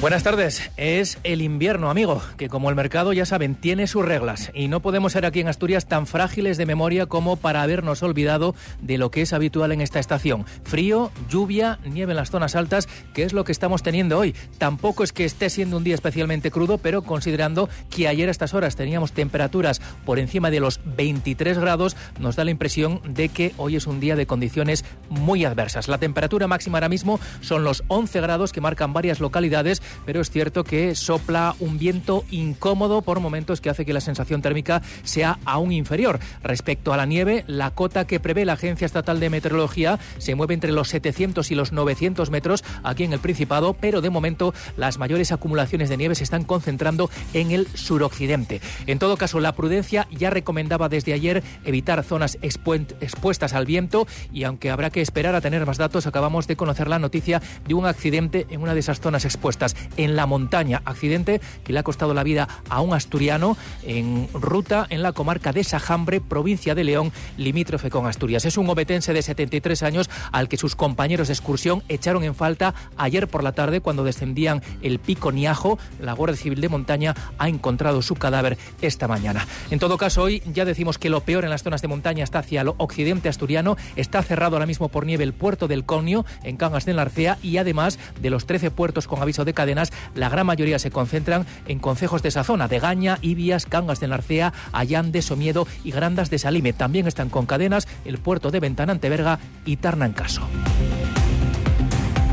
Buenas tardes. Es el invierno, amigo, que como el mercado ya saben, tiene sus reglas y no podemos ser aquí en Asturias tan frágiles de memoria como para habernos olvidado de lo que es habitual en esta estación. Frío, lluvia, nieve en las zonas altas, que es lo que estamos teniendo hoy. Tampoco es que esté siendo un día especialmente crudo, pero considerando que ayer a estas horas teníamos temperaturas por encima de los 23 grados, nos da la impresión de que hoy es un día de condiciones muy adversas. La temperatura máxima ahora mismo son los 11 grados que marcan varias localidades pero es cierto que sopla un viento incómodo por momentos que hace que la sensación térmica sea aún inferior. Respecto a la nieve, la cota que prevé la Agencia Estatal de Meteorología se mueve entre los 700 y los 900 metros aquí en el Principado, pero de momento las mayores acumulaciones de nieve se están concentrando en el suroccidente. En todo caso, la prudencia ya recomendaba desde ayer evitar zonas expuestas al viento y aunque habrá que esperar a tener más datos, acabamos de conocer la noticia de un accidente en una de esas zonas expuestas en la montaña. Accidente que le ha costado la vida a un asturiano en ruta en la comarca de Sajambre, provincia de León, limítrofe con Asturias. Es un obetense de 73 años al que sus compañeros de excursión echaron en falta ayer por la tarde cuando descendían el pico Niajo. La Guardia Civil de Montaña ha encontrado su cadáver esta mañana. En todo caso, hoy ya decimos que lo peor en las zonas de montaña está hacia el occidente asturiano. Está cerrado ahora mismo por nieve el puerto del Conio en Cangas de Narcea y además de los 13 puertos con aviso de cadena la gran mayoría se concentran en concejos de esa zona, de Gaña, Ibias, Cangas de Narcea, Allande, Somiedo y Grandas de Salime. También están con cadenas el puerto de Ventanante Verga y Tarnancaso.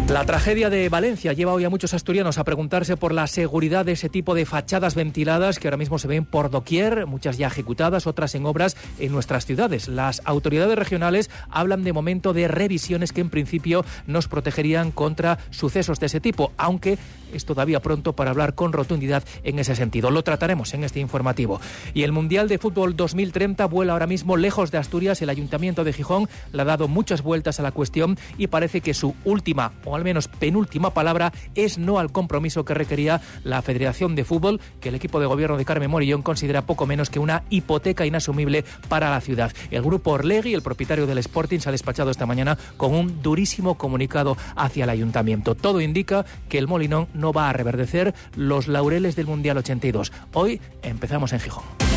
La tragedia de Valencia lleva hoy a muchos asturianos a preguntarse por la seguridad de ese tipo de fachadas ventiladas que ahora mismo se ven por doquier, muchas ya ejecutadas, otras en obras en nuestras ciudades. Las autoridades regionales hablan de momento de revisiones que en principio nos protegerían contra sucesos de ese tipo, aunque es todavía pronto para hablar con rotundidad en ese sentido. Lo trataremos en este informativo. Y el Mundial de Fútbol 2030 vuela ahora mismo lejos de Asturias. El Ayuntamiento de Gijón le ha dado muchas vueltas a la cuestión y parece que su última o al menos penúltima palabra es no al compromiso que requería la Federación de Fútbol, que el equipo de gobierno de Carmen Morillón considera poco menos que una hipoteca inasumible para la ciudad. El grupo Orlegui, el propietario del Sporting, se ha despachado esta mañana con un durísimo comunicado hacia el Ayuntamiento. Todo indica que el Molinón no va a reverdecer los laureles del Mundial 82. Hoy empezamos en Gijón.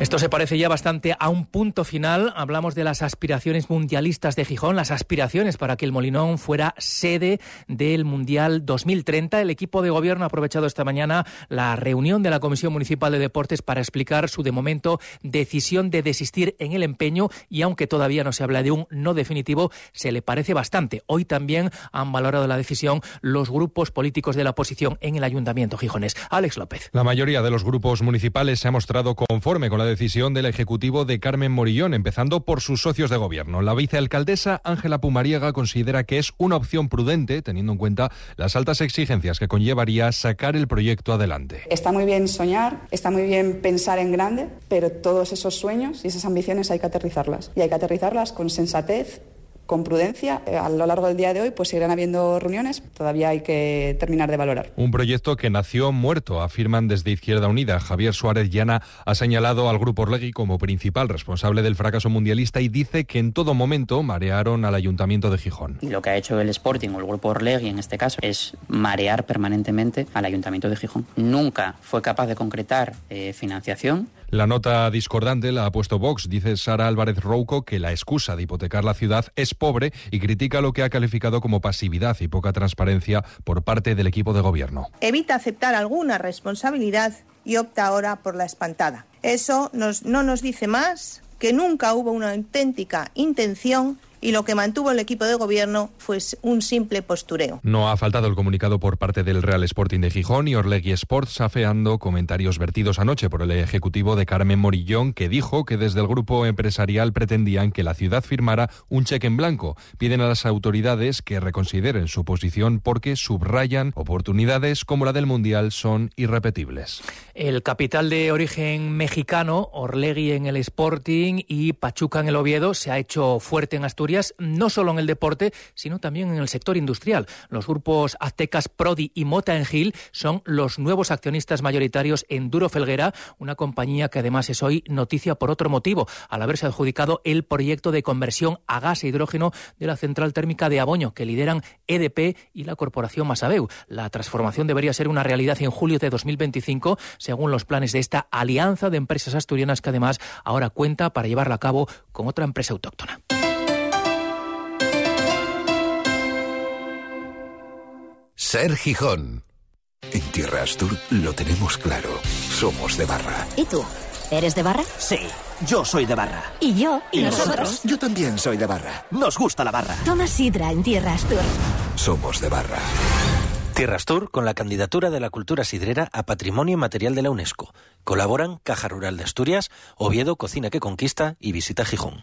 Esto se parece ya bastante a un punto final. Hablamos de las aspiraciones mundialistas de Gijón, las aspiraciones para que el Molinón fuera sede del Mundial 2030. El equipo de gobierno ha aprovechado esta mañana la reunión de la Comisión Municipal de Deportes para explicar su, de momento, decisión de desistir en el empeño y aunque todavía no se habla de un no definitivo, se le parece bastante. Hoy también han valorado la decisión los grupos políticos de la oposición en el Ayuntamiento Gijones. Alex López. La mayoría de los grupos municipales se ha mostrado conforme con la decisión del Ejecutivo de Carmen Morillón, empezando por sus socios de gobierno. La vicealcaldesa Ángela Pumariega considera que es una opción prudente, teniendo en cuenta las altas exigencias que conllevaría sacar el proyecto adelante. Está muy bien soñar, está muy bien pensar en grande, pero todos esos sueños y esas ambiciones hay que aterrizarlas. Y hay que aterrizarlas con sensatez, con prudencia. Eh, a lo largo del día de hoy pues seguirán habiendo reuniones, todavía hay que terminar de valorar. Un proyecto que nació muerto, afirman desde Izquierda Unida. Javier Suárez Llana ha señalado al Grupo Orlegui como principal responsable del fracaso mundialista y dice que en todo momento marearon al Ayuntamiento de Gijón. Y lo que ha hecho el Sporting o el Grupo Orlegui en este caso es marear permanentemente al Ayuntamiento de Gijón. Nunca fue capaz de concretar eh, financiación la nota discordante la ha puesto Vox. Dice Sara Álvarez Rouco que la excusa de hipotecar la ciudad es pobre y critica lo que ha calificado como pasividad y poca transparencia por parte del equipo de gobierno. Evita aceptar alguna responsabilidad y opta ahora por la espantada. Eso no nos dice más que nunca hubo una auténtica intención y lo que mantuvo el equipo de gobierno fue un simple postureo. No ha faltado el comunicado por parte del Real Sporting de Gijón y Orlegui Sports afeando comentarios vertidos anoche por el ejecutivo de Carmen Morillón que dijo que desde el grupo empresarial pretendían que la ciudad firmara un cheque en blanco. Piden a las autoridades que reconsideren su posición porque subrayan oportunidades como la del Mundial son irrepetibles. El capital de origen mexicano, Orlegui en el Sporting y Pachuca en el Oviedo, se ha hecho fuerte en Asturias No solo en el deporte, sino también en el sector industrial. Los grupos Aztecas Prodi y Mota Engil son los nuevos accionistas mayoritarios en Duro Felguera, una compañía que además es hoy noticia por otro motivo, al haberse adjudicado el proyecto de conversión a gas e hidrógeno de la central térmica de Aboño, que lideran EDP y la corporación Masabeu. La transformación debería ser una realidad en julio de 2025, según los planes de esta alianza de empresas asturianas que además ahora cuenta para llevarla a cabo con otra empresa autóctona. Ser Gijón. En Tierra Astur lo tenemos claro. Somos de barra. ¿Y tú? ¿Eres de barra? Sí, yo soy de barra. ¿Y yo? ¿Y, nosotros? Yo también soy de barra. Nos gusta la barra. Toma sidra en Tierra Astur. Somos de barra. Tierra Astur con la candidatura de la cultura sidrera a Patrimonio Material de la UNESCO. Colaboran Caja Rural de Asturias, Oviedo Cocina que Conquista y Visita Gijón.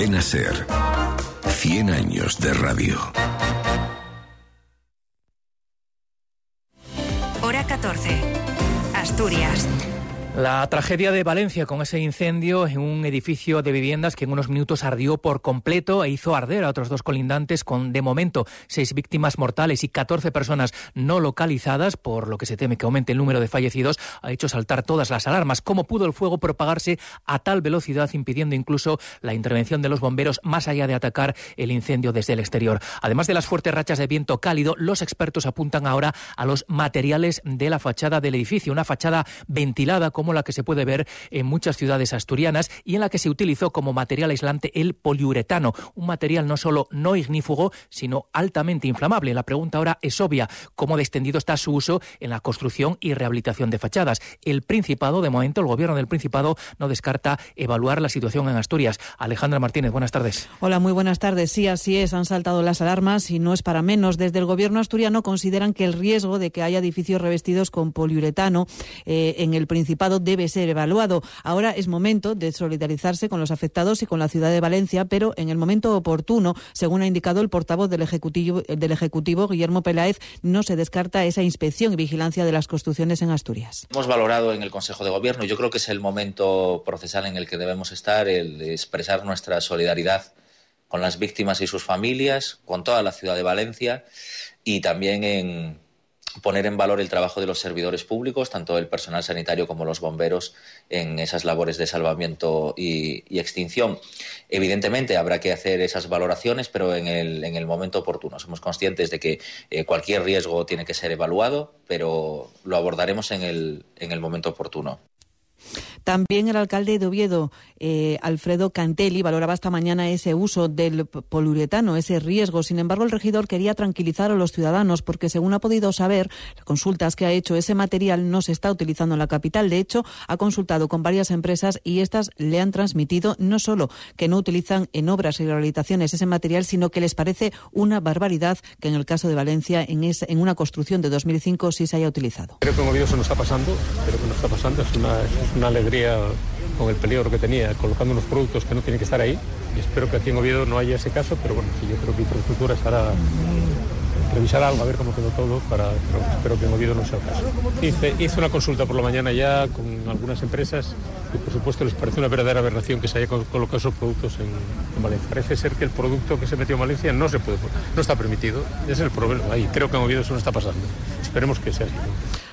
Cadena Ser. 100 años de radio. Hora 14. Asturias. La tragedia de Valencia con ese incendio en un edificio de viviendas que en unos minutos ardió por completo e hizo arder a otros dos colindantes con, de momento, seis víctimas mortales y 14 personas no localizadas, por lo que se teme que aumente el número de fallecidos, ha hecho saltar todas las alarmas. ¿Cómo pudo el fuego propagarse a tal velocidad, impidiendo incluso la intervención de los bomberos más allá de atacar el incendio desde el exterior? Además de las fuertes rachas de viento cálido, los expertos apuntan ahora a los materiales de la fachada del edificio, una fachada ventilada como la que se puede ver en muchas ciudades asturianas y en la que se utilizó como material aislante el poliuretano, un material no solo no ignífugo, sino altamente inflamable. La pregunta ahora es obvia, ¿cómo de extendido está su uso en la construcción y rehabilitación de fachadas? El Principado, de momento, el gobierno del Principado no descarta evaluar la situación en Asturias. Alejandra Martínez, buenas tardes. Hola, muy buenas tardes. Sí, así es, han saltado las alarmas y no es para menos. Desde el gobierno asturiano consideran que el riesgo de que haya edificios revestidos con poliuretano eh, en el Principado debe ser evaluado. Ahora es momento de solidarizarse con los afectados y con la ciudad de Valencia, pero en el momento oportuno, según ha indicado el portavoz del Ejecutivo, del Ejecutivo Guillermo Peláez, no se descarta esa inspección y vigilancia de las construcciones en Asturias. Hemos valorado en el Consejo de Gobierno, y yo creo que es el momento procesal en el que debemos estar, el expresar nuestra solidaridad con las víctimas y sus familias, con toda la ciudad de Valencia y también en poner en valor el trabajo de los servidores públicos, tanto el personal sanitario como los bomberos, en esas labores de salvamiento y, extinción. Evidentemente habrá que hacer esas valoraciones, pero en el, en el momento oportuno. Somos conscientes de que eh, cualquier riesgo tiene que ser evaluado, pero lo abordaremos en el, en el momento oportuno. También el alcalde de Oviedo, eh, Alfredo Cantelli, valoraba esta mañana ese uso del poliuretano, ese riesgo. Sin embargo, el regidor quería tranquilizar a los ciudadanos porque, según ha podido saber, consultas que ha hecho, ese material no se está utilizando en la capital. De hecho, ha consultado con varias empresas y estas le han transmitido no solo que no utilizan en obras y rehabilitaciones ese material, sino que les parece una barbaridad que en el caso de Valencia, en, en una construcción de 2005, sí se haya utilizado. Creo que en Oviedo eso no está pasando, creo que no está pasando, es una, es con el peligro que tenía colocando unos productos que no tienen que estar ahí y espero que aquí en Oviedo no haya ese caso, pero bueno, sí, yo creo que infraestructura estará revisar algo, a ver cómo quedó todo, para, pero espero que en Oviedo no sea el caso. Hice, hice una consulta por la mañana ya con algunas empresas y por supuesto les parece una verdadera aberración que se haya colocado esos productos en, en, Valencia. Parece ser que el producto que se metió en Valencia no se puede, no está permitido. Ese es el problema ahí. Creo que en Oviedo eso no está pasando. Esperemos que sea así.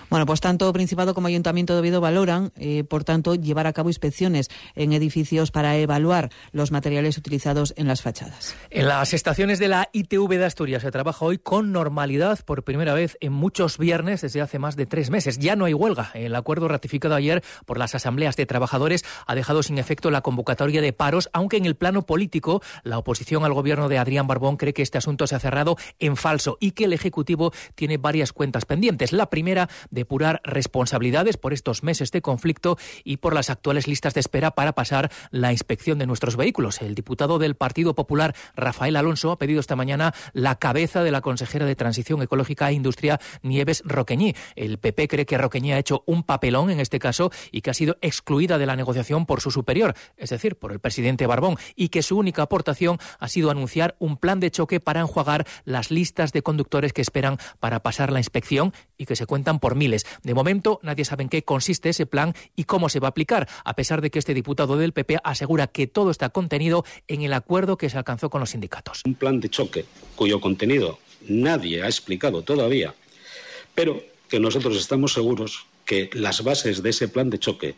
Bueno, pues tanto Principado como Ayuntamiento de Oviedo valoran, eh, por tanto, llevar a cabo inspecciones en edificios para evaluar los materiales utilizados en las fachadas. En las estaciones de la ITV de Asturias se trabaja hoy con normalidad por primera vez en muchos viernes desde hace más de tres meses. Ya no hay huelga. El acuerdo ratificado ayer por las asambleas de trabajadores ha dejado sin efecto la convocatoria de paros, aunque en el plano político la oposición al gobierno de Adrián Barbón cree que este asunto se ha cerrado en falso y que el Ejecutivo tiene varias cuentas pendientes. La primera depurar responsabilidades por estos meses de conflicto y por las actuales listas de espera para pasar la inspección de nuestros vehículos. El diputado del Partido Popular, Rafael Alonso, ha pedido esta mañana la cabeza de la consejera de Transición Ecológica e Industria, Nieves Roqueñí. El PP cree que Roqueñí ha hecho un papelón en este caso y que ha sido excluida de la negociación por su superior, es decir, por el presidente Barbón, y que su única aportación ha sido anunciar un plan de choque para enjuagar las listas de conductores que esperan para pasar la inspección y que se cuentan por De momento, nadie sabe en qué consiste ese plan y cómo se va a aplicar, a pesar de que este diputado del PP asegura que todo está contenido en el acuerdo que se alcanzó con los sindicatos. Un plan de choque cuyo contenido nadie ha explicado todavía, pero que nosotros estamos seguros que las bases de ese plan de choque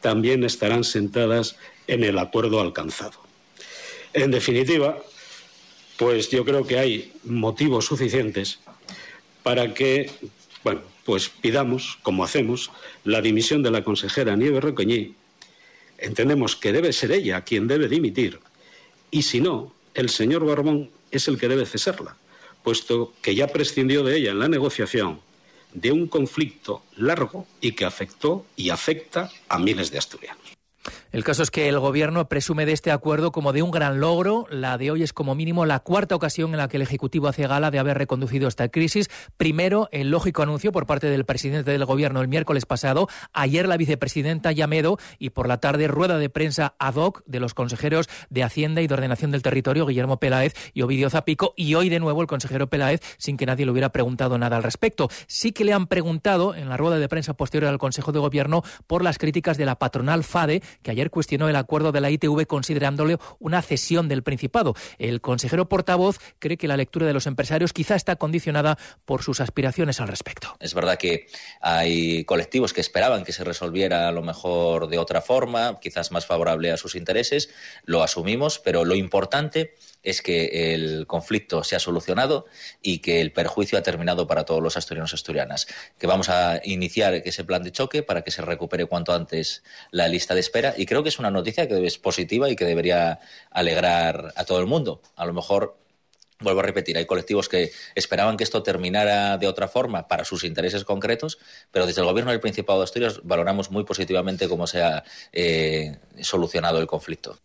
también estarán sentadas en el acuerdo alcanzado. En definitiva, pues yo creo que hay motivos suficientes para que, bueno, pues pidamos, como hacemos, la dimisión de la consejera Nieves Roqueñí. Entendemos que debe ser ella quien debe dimitir y si no, el señor Barbón es el que debe cesarla, puesto que ya prescindió de ella en la negociación de un conflicto largo y que afectó y afecta a miles de asturianos. El caso es que el Gobierno presume de este acuerdo como de un gran logro. La de hoy es como mínimo la cuarta ocasión en la que el Ejecutivo hace gala de haber reconducido esta crisis. Primero, el lógico anuncio por parte del presidente del Gobierno el miércoles pasado, ayer la vicepresidenta Llamedo y por la tarde rueda de prensa ad hoc de los consejeros de Hacienda y de Ordenación del Territorio, Guillermo Peláez y Ovidio Zapico, y hoy de nuevo el consejero Peláez sin que nadie le hubiera preguntado nada al respecto. Sí que le han preguntado en la rueda de prensa posterior al Consejo de Gobierno por las críticas de la patronal FADE, que ayer cuestionó el acuerdo de la ITV considerándole una cesión del Principado. El consejero portavoz cree que la lectura de los empresarios quizá está condicionada por sus aspiraciones al respecto. Es verdad que hay colectivos que esperaban que se resolviera a lo mejor de otra forma, quizás más favorable a sus intereses, lo asumimos, pero lo importante es que el conflicto se ha solucionado y que el perjuicio ha terminado para todos los asturianos y asturianas. Que vamos a iniciar ese plan de choque para que se recupere cuanto antes la lista de espera y creo que es una noticia que es positiva y que debería alegrar a todo el mundo. A lo mejor Vuelvo a repetir, hay colectivos que esperaban que esto terminara de otra forma para sus intereses concretos, pero desde el Gobierno del Principado de Asturias valoramos muy positivamente cómo se ha eh, solucionado el conflicto.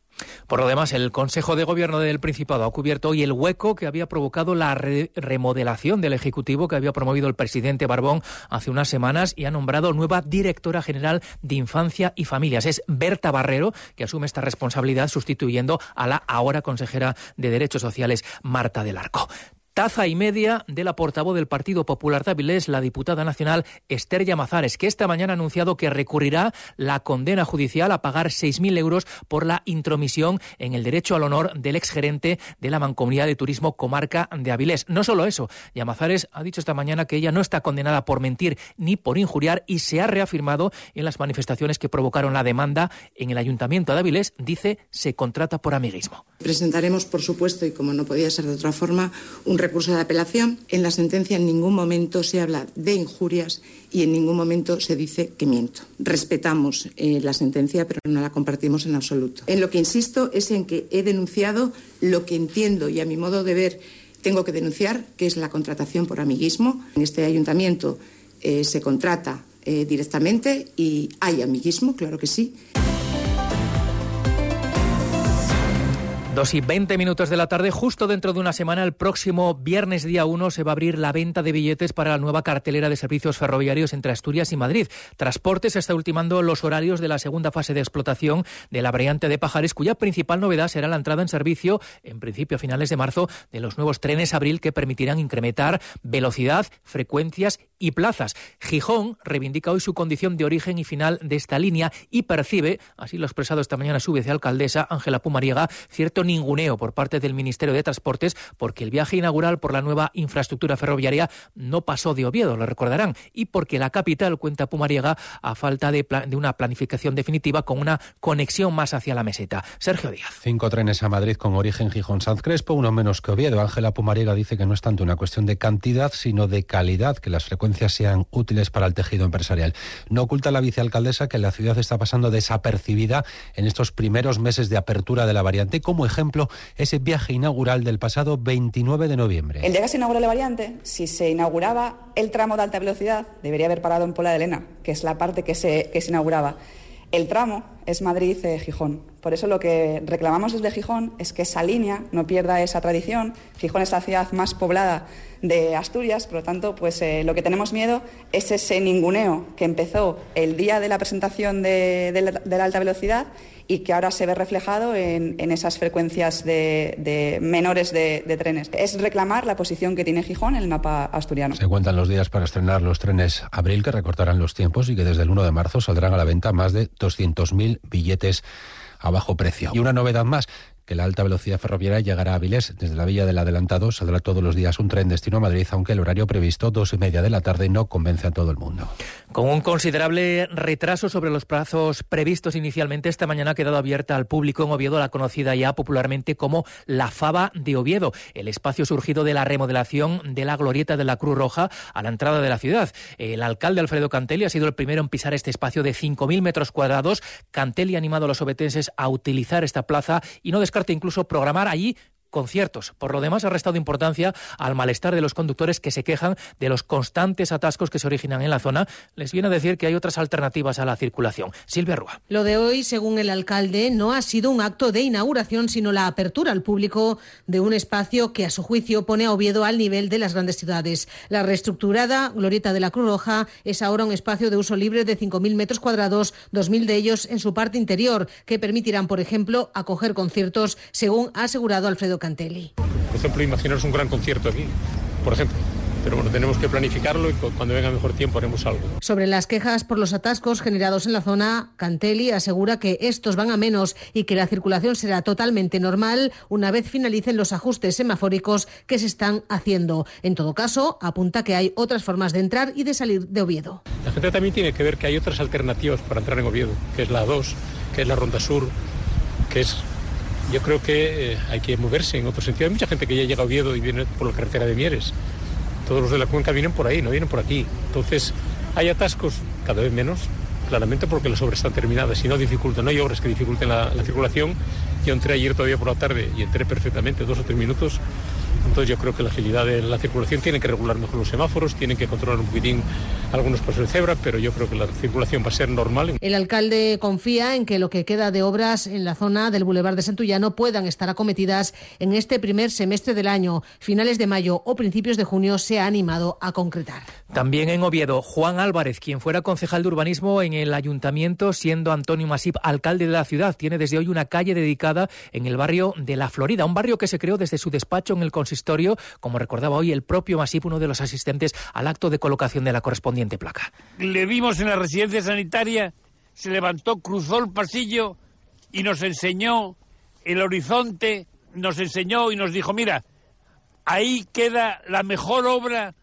Por lo demás, el Consejo de Gobierno del Principado ha cubierto hoy el hueco que había provocado la remodelación del Ejecutivo que había promovido el presidente Barbón hace unas semanas y ha nombrado nueva directora general de Infancia y Familias. Es Berta Barrero que asume esta responsabilidad sustituyendo a la ahora consejera de Derechos Sociales Marta del Arco. Taza y media de la portavoz del Partido Popular de Avilés, la diputada nacional Esther Llamazares, que esta mañana ha anunciado que recurrirá la condena judicial a pagar 6.000 euros por la intromisión en el derecho al honor del exgerente de la Mancomunidad de Turismo Comarca de Avilés. No solo eso, Llamazares ha dicho esta mañana que ella no está condenada por mentir ni por injuriar y se ha reafirmado en las manifestaciones que provocaron la demanda en el Ayuntamiento de Avilés. Dice, se contrata por amiguismo. Presentaremos, por supuesto, y como no podía ser de otra forma, un recurso de apelación. En la sentencia en ningún momento se habla de injurias y en ningún momento se dice que miento. Respetamos eh, la sentencia, pero no la compartimos en absoluto. En lo que insisto es en que he denunciado lo que entiendo y a mi modo de ver tengo que denunciar, que es la contratación por amiguismo. En este ayuntamiento eh, se contrata eh, directamente y hay amiguismo, claro que sí. Dos y veinte minutos de la tarde, justo dentro de una semana, el próximo viernes día 1, se va a abrir la venta de billetes para la nueva cartelera de servicios ferroviarios entre Asturias y Madrid. Transportes está ultimando los horarios de la segunda fase de explotación de la variante de Pajares, cuya principal novedad será la entrada en servicio, en principio a finales de marzo, de los nuevos trenes Abril que permitirán incrementar velocidad, frecuencias y plazas. Gijón reivindica hoy su condición de origen y final de esta línea y percibe, así lo ha expresado esta mañana su vicealcaldesa Ángela Pumariega, cierto ninguneo por parte del Ministerio de Transportes porque el viaje inaugural por la nueva infraestructura ferroviaria no pasó de Oviedo, lo recordarán, y porque la capital cuenta Pumariega a falta de, de una planificación definitiva con una conexión más hacia la meseta. Sergio Díaz. Cinco trenes a Madrid con origen Gijón-Sanz Crespo, uno menos que Oviedo. Ángela Pumariega dice que no es tanto una cuestión de cantidad, sino de calidad, que las frecuencias sean útiles para el tejido empresarial. No oculta la vicealcaldesa que la ciudad está pasando desapercibida en estos primeros meses de apertura de la variante como ejemplo, ese viaje inaugural del pasado 29 de noviembre. El día que se inauguró la variante, si se inauguraba el tramo de alta velocidad, debería haber parado en Pola de Elena, que es la parte que se, que se inauguraba. El tramo es Madrid-Gijón. Por eso lo que reclamamos desde Gijón es que esa línea no pierda esa tradición. Gijón es la ciudad más poblada de Asturias, por lo tanto, pues eh, lo que tenemos miedo es ese ninguneo que empezó el día de la presentación de, la, alta velocidad y que ahora se ve reflejado en, en esas frecuencias de, de menores de, trenes. Es reclamar la posición que tiene Gijón en el mapa asturiano. Se cuentan los días para estrenar los trenes Abril, que recortarán los tiempos y que desde el 1 de marzo saldrán a la venta más de 200.000 billetes a bajo precio. Y una novedad más, que la alta velocidad ferroviaria llegará a Avilés. Desde la Villa del Adelantado saldrá todos los días un tren destino a Madrid, aunque el horario previsto, dos y media de la tarde, no convence a todo el mundo. Con un considerable retraso sobre los plazos previstos inicialmente, esta mañana ha quedado abierta al público en Oviedo la conocida ya popularmente como la Fava de Oviedo, el espacio surgido de la remodelación de la glorieta de la Cruz Roja a la entrada de la ciudad. El alcalde Alfredo Cantelli ha sido el primero en pisar este espacio de 5.000 metros cuadrados. Cantelli ha animado a los obetenses a utilizar esta plaza y no incluso programar allí conciertos. Por lo demás, ha restado importancia al malestar de los conductores que se quejan de los constantes atascos que se originan en la zona. Les viene a decir que hay otras alternativas a la circulación. Silvia Rúa. Lo de hoy, según el alcalde, no ha sido un acto de inauguración, sino la apertura al público de un espacio que, a su juicio, pone a Oviedo al nivel de las grandes ciudades. La reestructurada Glorieta de la Cruz Roja es ahora un espacio de uso libre de 5.000 metros cuadrados, 2.000 de ellos en su parte interior, que permitirán, por ejemplo, acoger conciertos, según ha asegurado Alfredo Cantelli. Por ejemplo, imaginaros un gran concierto aquí, por ejemplo. Pero bueno, tenemos que planificarlo y cuando venga mejor tiempo haremos algo. Sobre las quejas por los atascos generados en la zona, Cantelli asegura que estos van a menos y que la circulación será totalmente normal una vez finalicen los ajustes semafóricos que se están haciendo. En todo caso, apunta que hay otras formas de entrar y de salir de Oviedo. La gente también tiene que ver que hay otras alternativas para entrar en Oviedo, que es la 2, que es la Ronda Sur, que es yo creo que eh, hay que moverse en otro sentido. Hay mucha gente que ya llega a Oviedo y viene por la carretera de Mieres. Todos los de la cuenca vienen por ahí, no vienen por aquí. Entonces, hay atascos cada vez menos, claramente porque las obras están terminadas y no dificultan, no hay obras que dificulten la circulación. Yo entré ayer todavía por la tarde y entré perfectamente, dos o tres minutos. Entonces yo creo que la agilidad de la circulación tiene que regular mejor los semáforos, tienen que controlar un poquitín algunos pasos de cebra, pero yo creo que la circulación va a ser normal. El alcalde confía en que lo que queda de obras en la zona del Boulevard de Santullano puedan estar acometidas en este primer semestre del año. Finales de mayo o principios de junio se ha animado a concretar. También en Oviedo, Juan Álvarez, quien fuera concejal de urbanismo en el ayuntamiento, siendo Antonio Masip alcalde de la ciudad, tiene desde hoy una calle dedicada en el barrio de La Florida, un barrio que se creó desde su despacho en el consistorio, como recordaba hoy el propio Masip, uno de los asistentes al acto de colocación de la correspondiente placa. Le vimos en la residencia sanitaria, se levantó, cruzó el pasillo y nos enseñó el horizonte, nos enseñó y nos dijo, mira, ahí queda la mejor obra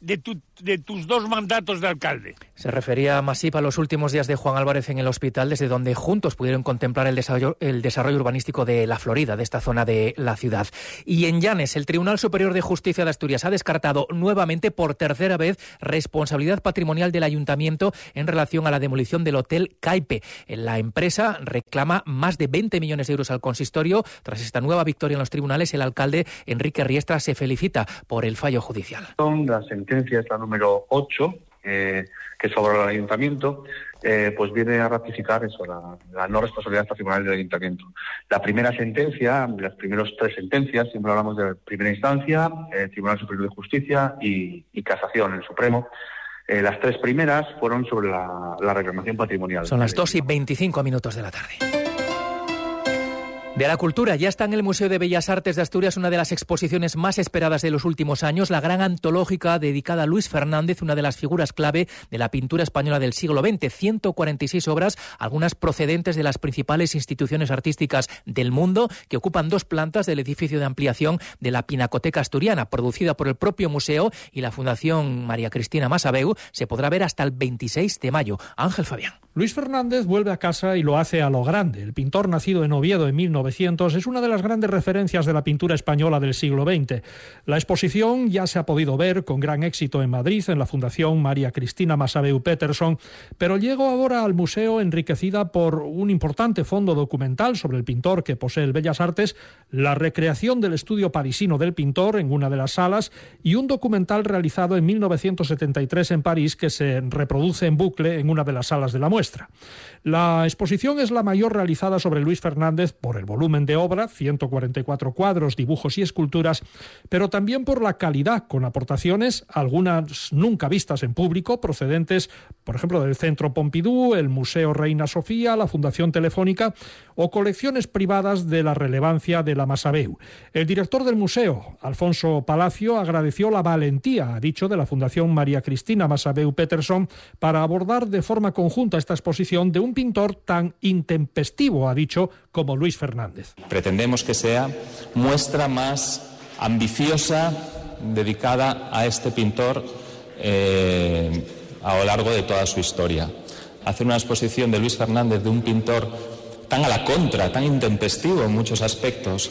de, tu, de, tus dos mandatos de alcalde. Se refería a Masip a los últimos días de Juan Álvarez en el hospital, desde donde juntos pudieron contemplar el desarrollo, el desarrollo urbanístico de la Florida, de esta zona de la ciudad. Y en Llanes, el Tribunal Superior de Justicia de Asturias ha descartado nuevamente por tercera vez responsabilidad patrimonial del ayuntamiento en relación a la demolición del Hotel Caipe. La empresa reclama más de 20 millones de euros al consistorio. Tras esta nueva victoria en los tribunales, el alcalde Enrique Riestra se felicita por el fallo judicial. Son las sentencia es la número 8, eh, que sobre el ayuntamiento, eh, pues viene a ratificar eso, la, no responsabilidad patrimonial del ayuntamiento. La primera sentencia, las primeras tres sentencias, siempre hablamos de primera instancia, eh, Tribunal Superior de Justicia y, y Casación, el Supremo. Eh, las tres primeras fueron sobre la, la reclamación patrimonial. Son las 2 y 25 minutos de la tarde. De la cultura, ya está en el Museo de Bellas Artes de Asturias una de las exposiciones más esperadas de los últimos años, la gran antológica dedicada a Luis Fernández, una de las figuras clave de la pintura española del siglo XX. 146 obras, algunas procedentes de las principales instituciones artísticas del mundo, que ocupan dos plantas del edificio de ampliación de la Pinacoteca Asturiana, producida por el propio museo y la Fundación María Cristina Masabeu. Se podrá ver hasta el 26 de mayo. Ángel Fabián. Luis Fernández vuelve a casa y lo hace a lo grande. El pintor nacido en Oviedo en 1900 1900, es una de las grandes referencias de la pintura española del siglo XX. La exposición ya se ha podido ver con gran éxito en Madrid, en la Fundación María Cristina Masabeu Peterson, pero llego ahora al museo enriquecida por un importante fondo documental sobre el pintor que posee el Bellas Artes, la recreación del estudio parisino del pintor en una de las salas y un documental realizado en 1973 en París que se reproduce en bucle en una de las salas de la muestra. La exposición es la mayor realizada sobre Luis Fernández por el volumen de obra, 144 cuadros, dibujos y esculturas, pero también por la calidad, con aportaciones, algunas nunca vistas en público, procedentes, por ejemplo, del Centro Pompidou, el Museo Reina Sofía, la Fundación Telefónica o colecciones privadas de la relevancia de la Masabeu. El director del museo, Alfonso Palacio, agradeció la valentía, ha dicho, de la Fundación María Cristina Masabeu Peterson para abordar de forma conjunta esta exposición de un pintor tan intempestivo, ha dicho, como Luis Fernández. Pretendemos que sea muestra más ambiciosa dedicada a este pintor eh, a lo largo de toda su historia. Hacer una exposición de Luis Fernández, de un pintor tan a la contra, tan intempestivo en muchos aspectos,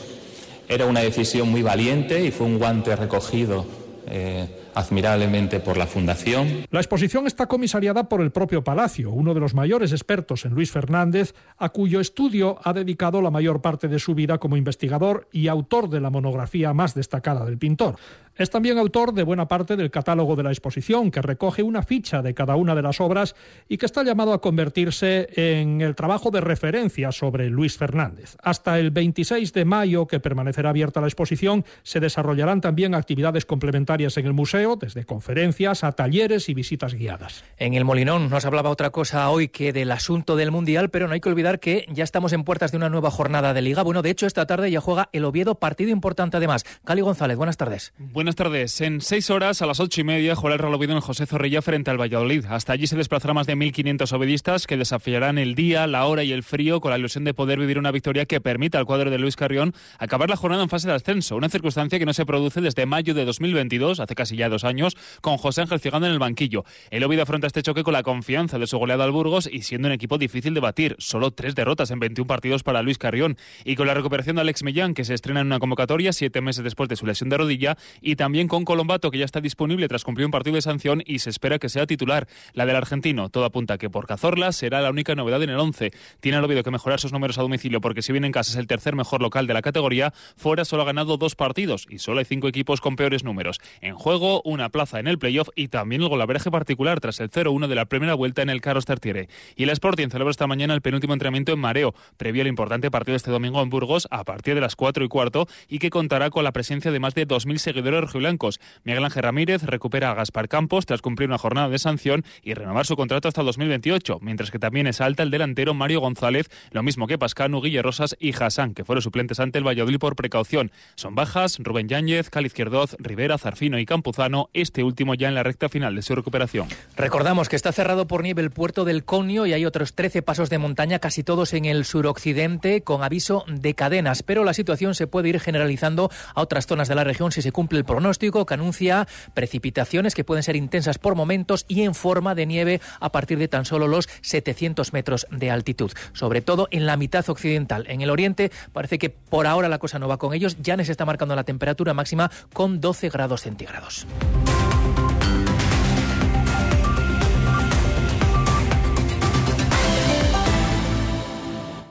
era una decisión muy valiente y fue un guante recogido. Eh, admirablemente por la Fundación. La exposición está comisariada por el propio Palacio, uno de los mayores expertos en Luis Fernández, a cuyo estudio ha dedicado la mayor parte de su vida como investigador y autor de la monografía más destacada del pintor. Es también autor de buena parte del catálogo de la exposición, que recoge una ficha de cada una de las obras y que está llamado a convertirse en el trabajo de referencia sobre Luis Fernández. Hasta el 26 de mayo, que permanecerá abierta la exposición, se desarrollarán también actividades complementarias en el museo, desde conferencias a talleres y visitas guiadas. En el Molinón nos hablaba otra cosa hoy que del asunto del Mundial, pero no hay que olvidar que ya estamos en puertas de una nueva jornada de Liga. Bueno, de hecho, esta tarde ya juega el Oviedo, partido importante además. Cali González, buenas tardes. Buenas tardes. En seis horas, a las ocho y media, jugará el Real en José Zorrilla frente al Valladolid. Hasta allí se desplazarán más de 1.500 obedistas que desafiarán el día, la hora y el frío con la ilusión de poder vivir una victoria que permita al cuadro de Luis Carrión acabar la jornada en fase de ascenso. Una circunstancia que no se produce desde mayo de 2022, hace casi ya dos años, con José Ángel Cigano en el banquillo. El Oviedo afronta este choque con la confianza de su goleado al Burgos y siendo un equipo difícil de batir. Solo tres derrotas en 21 partidos para Luis Carrión. Y con la recuperación de Alex Millán, que se estrena en una convocatoria siete meses después de su lesión de rodilla, y también con Colombato, que ya está disponible tras cumplir un partido de sanción y se espera que sea titular. La del argentino, todo apunta que por Cazorla será la única novedad en el 11. Tiene el que mejorar sus números a domicilio porque si bien en casa es el tercer mejor local de la categoría, fuera solo ha ganado dos partidos y solo hay cinco equipos con peores números. En juego, una plaza en el playoff y también el golaveraje particular tras el 0-1 de la primera vuelta en el Carlos Tartiere. Y el Sporting celebra esta mañana el penúltimo entrenamiento en Mareo, previo al importante partido este domingo en Burgos a partir de las 4 y cuarto y que contará con la presencia de más de 2.000 seguidores rojiblancos. Miguel Ángel Ramírez recupera a Gaspar Campos tras cumplir una jornada de sanción y renovar su contrato hasta 2028, mientras que también es alta el delantero Mario González, lo mismo que Pascano, Guille Rosas y Hassan, que fueron suplentes ante el Valladolid por precaución. Son bajas Rubén Yáñez, Cali Izquierdoz, Rivera, Zarfino y Campuzano, este último ya en la recta final de su recuperación. Recordamos que está cerrado por nieve el puerto del Conio y hay otros 13 pasos de montaña, casi todos en el suroccidente, con aviso de cadenas, pero la situación se puede ir generalizando a otras zonas de la región si se cumple el pronóstico que anuncia precipitaciones que pueden ser intensas por momentos y en forma de nieve a partir de tan solo los 700 metros de altitud, sobre todo en la mitad occidental. En el oriente parece que por ahora la cosa no va con ellos, ya les está marcando la temperatura máxima con 12 grados centígrados.